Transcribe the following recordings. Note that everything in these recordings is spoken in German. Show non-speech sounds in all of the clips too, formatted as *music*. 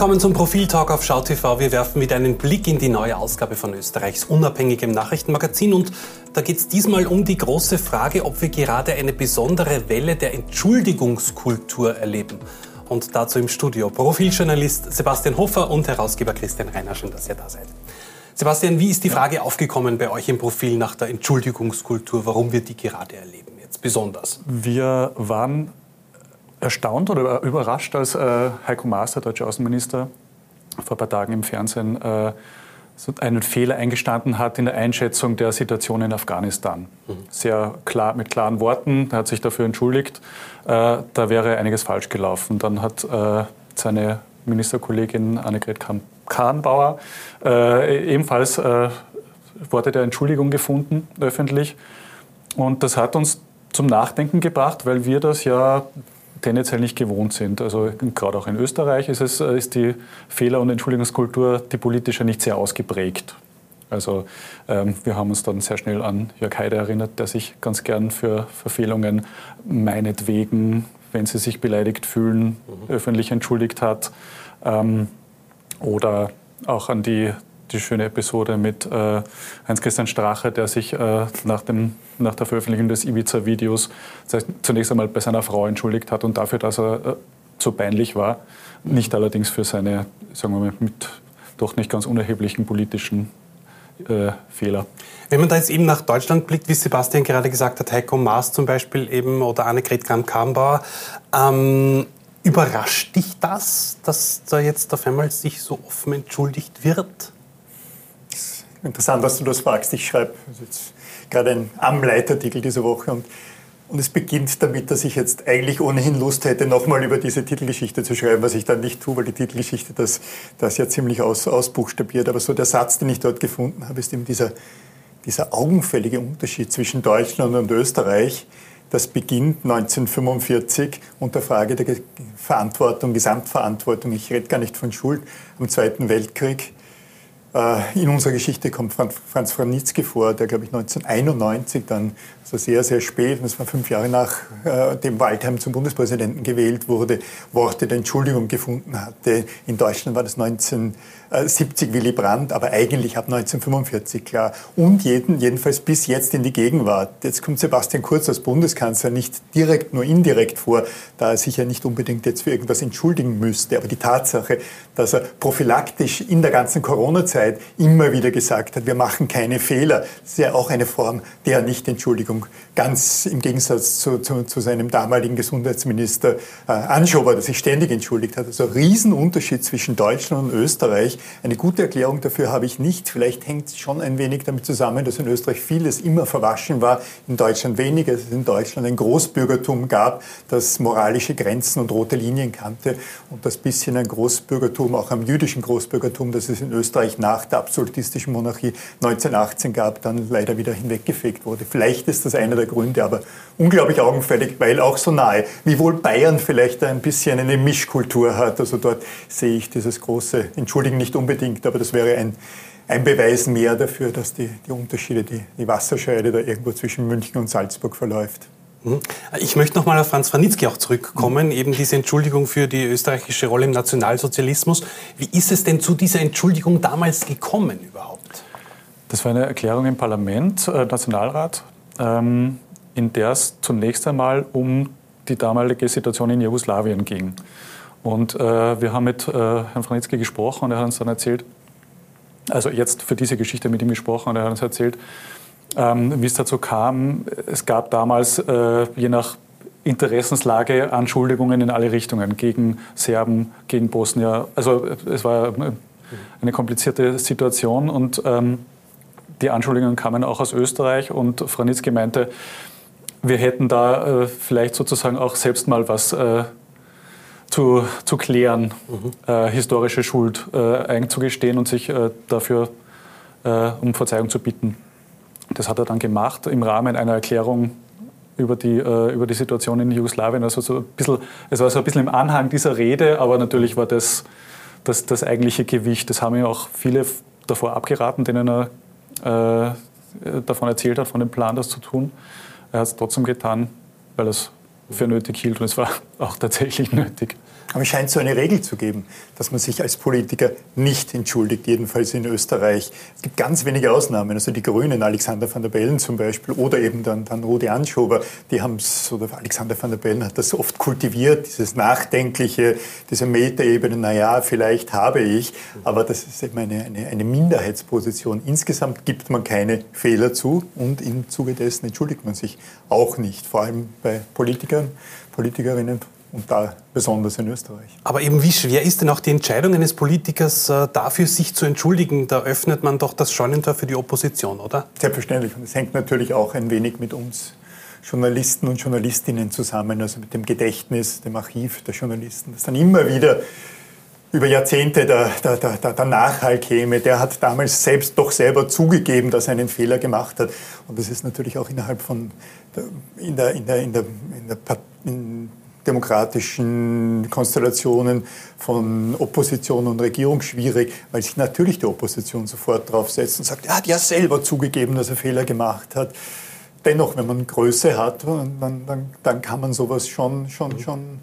willkommen zum Profiltalk auf SchauTV. Wir werfen wieder einen Blick in die neue Ausgabe von Österreichs unabhängigem Nachrichtenmagazin und da geht es diesmal um die große Frage, ob wir gerade eine besondere Welle der Entschuldigungskultur erleben. Und dazu im Studio Profiljournalist Sebastian Hofer und Herausgeber Christian Reiner. Schön, dass ihr da seid. Sebastian, wie ist die Frage aufgekommen bei euch im Profil nach der Entschuldigungskultur, warum wir die gerade erleben jetzt besonders? Wir waren erstaunt oder überrascht, als äh, Heiko Maas, der deutsche Außenminister, vor ein paar Tagen im Fernsehen äh, so einen Fehler eingestanden hat in der Einschätzung der Situation in Afghanistan. Mhm. Sehr klar, mit klaren Worten, er hat sich dafür entschuldigt, äh, da wäre einiges falsch gelaufen. Dann hat äh, seine Ministerkollegin Annegret Kahnbauer äh, ebenfalls äh, Worte der Entschuldigung gefunden, öffentlich. Und das hat uns zum Nachdenken gebracht, weil wir das ja tendenziell nicht gewohnt sind. Also gerade auch in Österreich ist, es, äh, ist die Fehler- und Entschuldigungskultur, die politische, nicht sehr ausgeprägt. Also ähm, wir haben uns dann sehr schnell an Jörg Haider erinnert, der sich ganz gern für Verfehlungen meinetwegen, wenn sie sich beleidigt fühlen, mhm. öffentlich entschuldigt hat. Ähm, oder auch an die die schöne Episode mit äh, Heinz-Christian Strache, der sich äh, nach, dem, nach der Veröffentlichung des Ibiza-Videos zunächst einmal bei seiner Frau entschuldigt hat und dafür, dass er äh, so peinlich war. Nicht allerdings für seine, sagen wir mal, mit doch nicht ganz unerheblichen politischen äh, Fehler. Wenn man da jetzt eben nach Deutschland blickt, wie Sebastian gerade gesagt hat, Heiko Maas zum Beispiel eben oder Annegret Kramp-Karrenbauer, ähm, überrascht dich das, dass da jetzt auf einmal sich so offen entschuldigt wird? Interessant, dass du das fragst. Ich schreibe jetzt gerade einen Am-Leitartikel diese Woche und, und es beginnt damit, dass ich jetzt eigentlich ohnehin Lust hätte, nochmal über diese Titelgeschichte zu schreiben, was ich dann nicht tue, weil die Titelgeschichte das, das ja ziemlich aus, ausbuchstabiert. Aber so der Satz, den ich dort gefunden habe, ist eben dieser, dieser augenfällige Unterschied zwischen Deutschland und Österreich. Das beginnt 1945 unter Frage der Verantwortung, Gesamtverantwortung. Ich rede gar nicht von Schuld am Zweiten Weltkrieg in unserer Geschichte kommt Franz Franitzky vor, der, glaube ich, 1991 dann, also sehr, sehr spät, das war fünf Jahre nach äh, dem Waldheim zum Bundespräsidenten gewählt wurde, Worte der Entschuldigung gefunden hatte. In Deutschland war das 19 70 Willy Brandt, aber eigentlich ab 1945 klar. Und jeden, jedenfalls bis jetzt in die Gegenwart. Jetzt kommt Sebastian Kurz als Bundeskanzler nicht direkt, nur indirekt vor, da er sich ja nicht unbedingt jetzt für irgendwas entschuldigen müsste. Aber die Tatsache, dass er prophylaktisch in der ganzen Corona-Zeit immer wieder gesagt hat, wir machen keine Fehler, ist ja auch eine Form der Nicht-Entschuldigung. Ganz im Gegensatz zu, zu, zu seinem damaligen Gesundheitsminister äh, Anschober, der sich ständig entschuldigt hat. Also Riesenunterschied zwischen Deutschland und Österreich. Eine gute Erklärung dafür habe ich nicht. Vielleicht hängt es schon ein wenig damit zusammen, dass in Österreich vieles immer verwaschen war, in Deutschland weniger, es in Deutschland ein Großbürgertum gab, das moralische Grenzen und rote Linien kannte und das bisschen ein Großbürgertum, auch am jüdischen Großbürgertum, das es in Österreich nach der absolutistischen Monarchie 1918 gab, dann leider wieder hinweggefegt wurde. Vielleicht ist das einer der Gründe, aber unglaublich augenfällig, weil auch so nahe. Wiewohl Bayern vielleicht ein bisschen eine Mischkultur hat. Also dort sehe ich dieses große, entschuldigen nicht unbedingt, aber das wäre ein, ein Beweis mehr dafür, dass die, die Unterschiede, die, die Wasserscheide da irgendwo zwischen München und Salzburg verläuft. Mhm. Ich möchte noch mal auf Franz Franitzky auch zurückkommen, mhm. eben diese Entschuldigung für die österreichische Rolle im Nationalsozialismus. Wie ist es denn zu dieser Entschuldigung damals gekommen überhaupt? Das war eine Erklärung im Parlament, äh, Nationalrat, ähm, in der es zunächst einmal um die damalige Situation in Jugoslawien ging. Und äh, wir haben mit äh, Herrn Franitzky gesprochen und er hat uns dann erzählt, also jetzt für diese Geschichte mit ihm gesprochen und er hat uns erzählt, ähm, wie es dazu kam. Es gab damals, äh, je nach Interessenslage, Anschuldigungen in alle Richtungen gegen Serben, gegen Bosnier. Also es war eine komplizierte Situation und ähm, die Anschuldigungen kamen auch aus Österreich und Frau Nitzke meinte, wir hätten da äh, vielleicht sozusagen auch selbst mal was äh, zu, zu klären, mhm. äh, historische Schuld äh, einzugestehen und sich äh, dafür äh, um Verzeihung zu bitten. Das hat er dann gemacht im Rahmen einer Erklärung über die, über die Situation in Jugoslawien. Also so ein bisschen, es war so ein bisschen im Anhang dieser Rede, aber natürlich war das das, das eigentliche Gewicht. Das haben ihm auch viele davor abgeraten, denen er äh, davon erzählt hat, von dem Plan, das zu tun. Er hat es trotzdem getan, weil er es für nötig hielt und es war *laughs* auch tatsächlich nötig. Aber es scheint so eine Regel zu geben, dass man sich als Politiker nicht entschuldigt, jedenfalls in Österreich. Es gibt ganz wenige Ausnahmen. Also die Grünen, Alexander van der Bellen zum Beispiel, oder eben dann, dann Rudi Anschober, die haben es, oder Alexander van der Bellen hat das oft kultiviert, dieses Nachdenkliche, diese Metaebene, naja, vielleicht habe ich, aber das ist eben eine, eine, eine Minderheitsposition. Insgesamt gibt man keine Fehler zu und im Zuge dessen entschuldigt man sich auch nicht, vor allem bei Politikern, Politikerinnen und da besonders in Österreich. Aber eben wie schwer ist denn auch die Entscheidung eines Politikers äh, dafür, sich zu entschuldigen? Da öffnet man doch das Scheunentor für die Opposition, oder? Selbstverständlich. Und es hängt natürlich auch ein wenig mit uns Journalisten und Journalistinnen zusammen, also mit dem Gedächtnis, dem Archiv der Journalisten, das dann immer wieder über Jahrzehnte der, der, der, der Nachhall käme. Der hat damals selbst doch selber zugegeben, dass er einen Fehler gemacht hat. Und das ist natürlich auch innerhalb von in der, in der, in der, in der in demokratischen Konstellationen von Opposition und Regierung schwierig, weil sich natürlich die Opposition sofort draufsetzt und sagt, er hat ja selber zugegeben, dass er Fehler gemacht hat. Dennoch, wenn man Größe hat, dann, dann, dann kann man sowas schon, schon, schon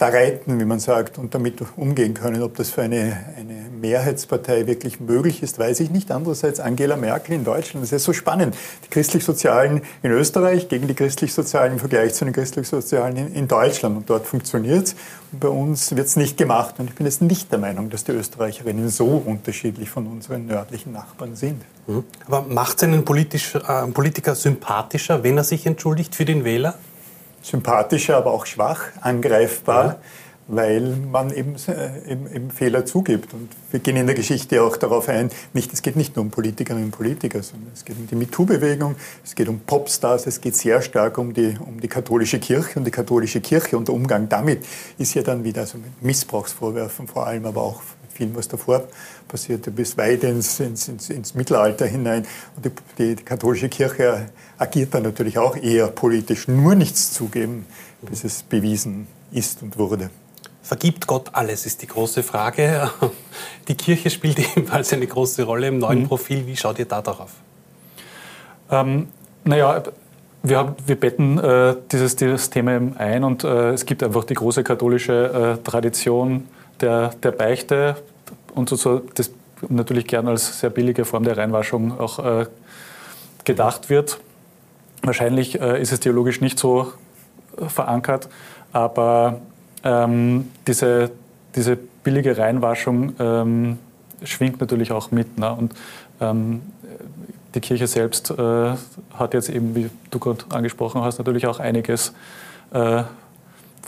da reiten, wie man sagt, und damit umgehen können. Ob das für eine, eine Mehrheitspartei wirklich möglich ist, weiß ich nicht. Andererseits Angela Merkel in Deutschland, das ist so spannend. Die Christlich-Sozialen in Österreich gegen die Christlich-Sozialen im Vergleich zu den Christlich-Sozialen in, in, Deutschland. Und dort funktioniert es. Bei uns wird es nicht gemacht. Und ich bin jetzt nicht der Meinung, dass die Österreicherinnen so unterschiedlich von unseren nördlichen Nachbarn sind. Mhm. Aber macht es einen äh, Politiker sympathischer, wenn er sich entschuldigt für den Wähler? Sympathischer, aber auch schwach, angreifbar, ja. weil man eben, äh, eben, eben, Fehler zugibt. Und wir gehen in der Geschichte auch darauf ein, nicht, es geht nicht nur um Politikerinnen und Politiker, sondern es geht um die MeToo-Bewegung, es geht um Popstars, es geht sehr stark um die, um die katholische Kirche und die katholische Kirche und der Umgang damit ist ja dann wieder also mit Missbrauchsvorwürfen vor allem, aber auch viel, was davor passierte, bis weit ins, ins, ins, ins Mittelalter hinein. Und die, die, katholische Kirche agiert dann natürlich auch eher politisch, nur nichts zugeben, bis es bewiesen ist und wurde. Vergibt Gott alles, ist die große Frage. *laughs* Die Kirche spielt *laughs* ebenfalls eine große Rolle im neuen mhm. Profil. Wie schaut ihr da darauf? Ähm, naja, wir, haben, wir betten äh, dieses, dieses Thema ein und äh, es gibt einfach die große katholische äh, Tradition der, der Beichte und so, das natürlich gern als sehr billige Form der Reinwaschung auch äh, gedacht wird. Wahrscheinlich äh, ist es theologisch nicht so äh, verankert, aber ähm, diese, diese billige Reinwaschung ähm, schwingt natürlich auch mit. Ne? Und ähm, die Kirche selbst äh, hat jetzt eben, wie du gerade angesprochen hast, natürlich auch einiges äh,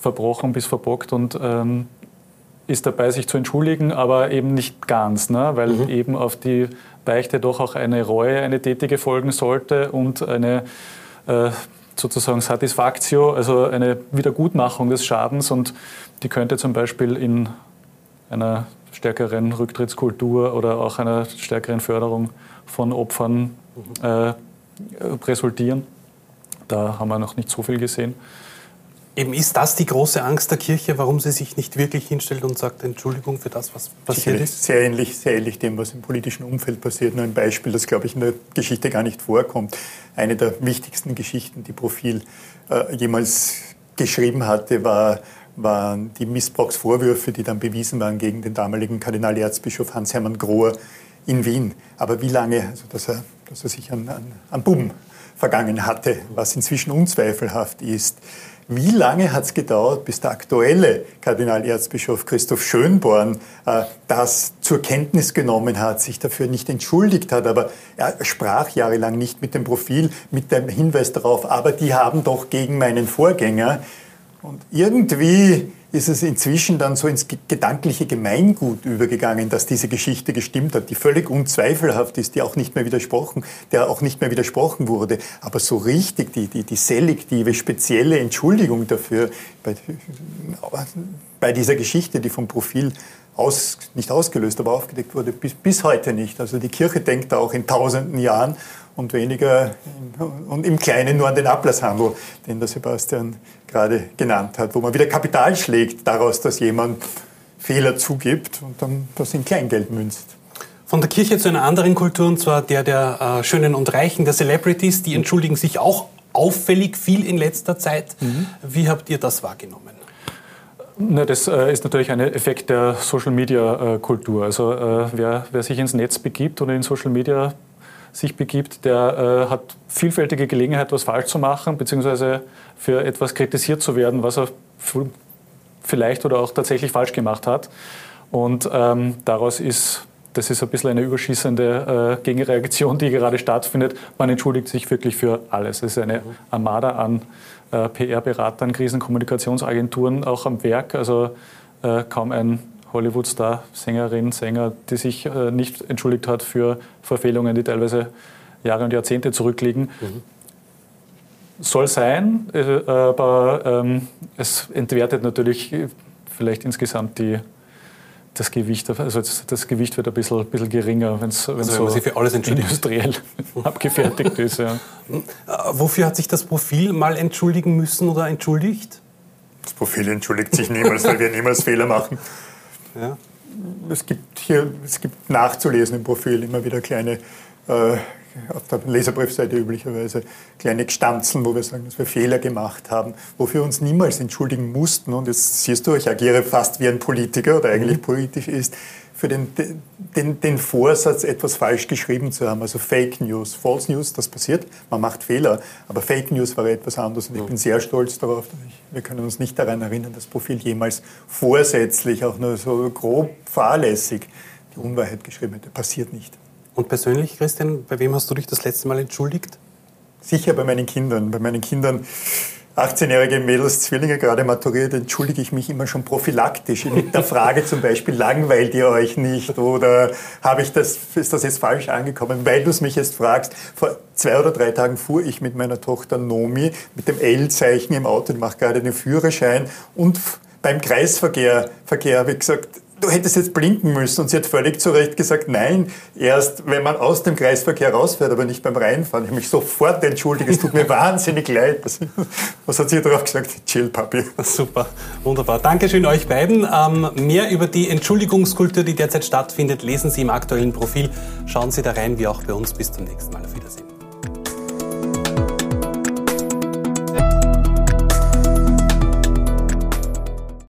verbrochen bis verbockt und ähm, ist dabei, sich zu entschuldigen, aber eben nicht ganz, ne? weil mhm. eben auf die Beichte doch auch eine Reue, eine tätige folgen sollte und eine äh, sozusagen Satisfaktio, also eine Wiedergutmachung des Schadens und die könnte zum Beispiel in einer stärkeren Rücktrittskultur oder auch einer stärkeren Förderung von Opfern mhm. äh, resultieren. Da haben wir noch nicht so viel gesehen. Eben ist das die große Angst der Kirche, warum sie sich nicht wirklich hinstellt und sagt Entschuldigung für das, was passiert ist? Sehr ähnlich, sehr ähnlich dem, was im politischen Umfeld passiert. Nur ein Beispiel, das, glaube ich, in der Geschichte gar nicht vorkommt. Eine der wichtigsten Geschichten, die Profil äh, jemals geschrieben hatte, war, waren die Missbrauchsvorwürfe, die dann bewiesen waren gegen den damaligen Kardinalerzbischof Hans-Hermann Grohr in Wien. Aber wie lange, also dass, er, dass er sich an, an, an Buben vergangen hatte, was inzwischen unzweifelhaft ist. Wie lange hat es gedauert, bis der aktuelle Kardinalerzbischof Christoph Schönborn äh, das zur Kenntnis genommen hat, sich dafür nicht entschuldigt hat, aber er sprach jahrelang nicht mit dem Profil, mit dem Hinweis darauf, aber die haben doch gegen meinen Vorgänger. Und irgendwie ist es inzwischen dann so ins gedankliche Gemeingut übergegangen, dass diese Geschichte gestimmt hat, die völlig unzweifelhaft ist, die auch nicht mehr widersprochen, der auch nicht mehr widersprochen wurde. Aber so richtig die, die, die selektive, spezielle Entschuldigung dafür bei, bei dieser Geschichte, die vom Profil aus, nicht ausgelöst, aber aufgedeckt wurde, bis, bis heute nicht. Also die Kirche denkt da auch in tausenden Jahren und weniger in, und im Kleinen nur an den Ablasshandel, den der Sebastian gerade genannt hat, wo man wieder Kapital schlägt daraus, dass jemand Fehler zugibt und dann das in Kleingeld münzt. Von der Kirche zu einer anderen Kultur, und zwar der der äh, Schönen und Reichen, der Celebrities, die entschuldigen sich auch auffällig viel in letzter Zeit. Mhm. Wie habt ihr das wahrgenommen? Ne, das äh, ist natürlich ein Effekt der Social-Media-Kultur. Also äh, wer, wer, sich ins Netz begibt oder in Social Media sich begibt, der äh, hat vielfältige Gelegenheit, was falsch zu machen, beziehungsweise für etwas kritisiert zu werden, was er vielleicht oder auch tatsächlich falsch gemacht hat. Und ähm, daraus ist, das ist ein bisschen eine überschießende äh, Gegenreaktion, die gerade stattfindet. Man entschuldigt sich wirklich für alles. Es ist eine Armada an äh, PR-Beratern, Krisenkommunikationsagenturen auch am Werk. Also äh, kaum ein Hollywood-Star, Sängerin, Sänger, die sich äh, nicht entschuldigt hat für Verfehlungen, die teilweise Jahre und Jahrzehnte zurückliegen. Mhm. Soll sein, äh, aber ähm, es entwertet natürlich vielleicht insgesamt die, das Gewicht, also das Gewicht wird ein bisschen, bisschen geringer, wenn es also, so für alles industriell *laughs* abgefertigt ist. Ja. Äh, wofür hat sich das Profil mal entschuldigen müssen oder entschuldigt? Das Profil entschuldigt sich niemals, weil wir niemals Fehler machen. Ja. Es gibt hier, es gibt nachzulesen im Profil immer wieder kleine äh, auf der Leserbriefseite üblicherweise kleine Gestanzen, wo wir sagen, dass wir Fehler gemacht haben, wofür wir uns niemals entschuldigen mussten. Und jetzt siehst du, ich agiere fast wie ein Politiker oder eigentlich mhm. politisch ist, für den, den, den Vorsatz, etwas falsch geschrieben zu haben. Also Fake News, False News, das passiert, man macht Fehler, aber Fake News war etwas anderes und ich bin sehr stolz darauf, ich, wir können uns nicht daran erinnern, das Profil jemals vorsätzlich, auch nur so grob fahrlässig die Unwahrheit geschrieben hätte. Passiert nicht. Und persönlich, Christian, bei wem hast du dich das letzte Mal entschuldigt? Sicher bei meinen Kindern. Bei meinen Kindern, 18-jährige Mädels, Zwillinge, gerade maturiert, entschuldige ich mich immer schon prophylaktisch. Mit der Frage zum Beispiel, langweilt ihr euch nicht oder habe ich das, ist das jetzt falsch angekommen? Weil du es mich jetzt fragst, vor zwei oder drei Tagen fuhr ich mit meiner Tochter Nomi mit dem L-Zeichen im Auto, ich mache gerade den Führerschein und beim Kreisverkehr Verkehr habe ich gesagt, du hättest jetzt blinken müssen. Und sie hat völlig zu Recht gesagt, nein, erst wenn man aus dem Kreisverkehr rausfährt, aber nicht beim Reinfahren. Ich habe mich sofort entschuldigt, es tut mir *laughs* wahnsinnig leid. Was hat sie darauf gesagt? Chill, Papi. Super, wunderbar. Dankeschön euch beiden. Ähm, mehr über die Entschuldigungskultur, die derzeit stattfindet, lesen Sie im aktuellen Profil. Schauen Sie da rein, wie auch bei uns. Bis zum nächsten Mal. Auf Wiedersehen.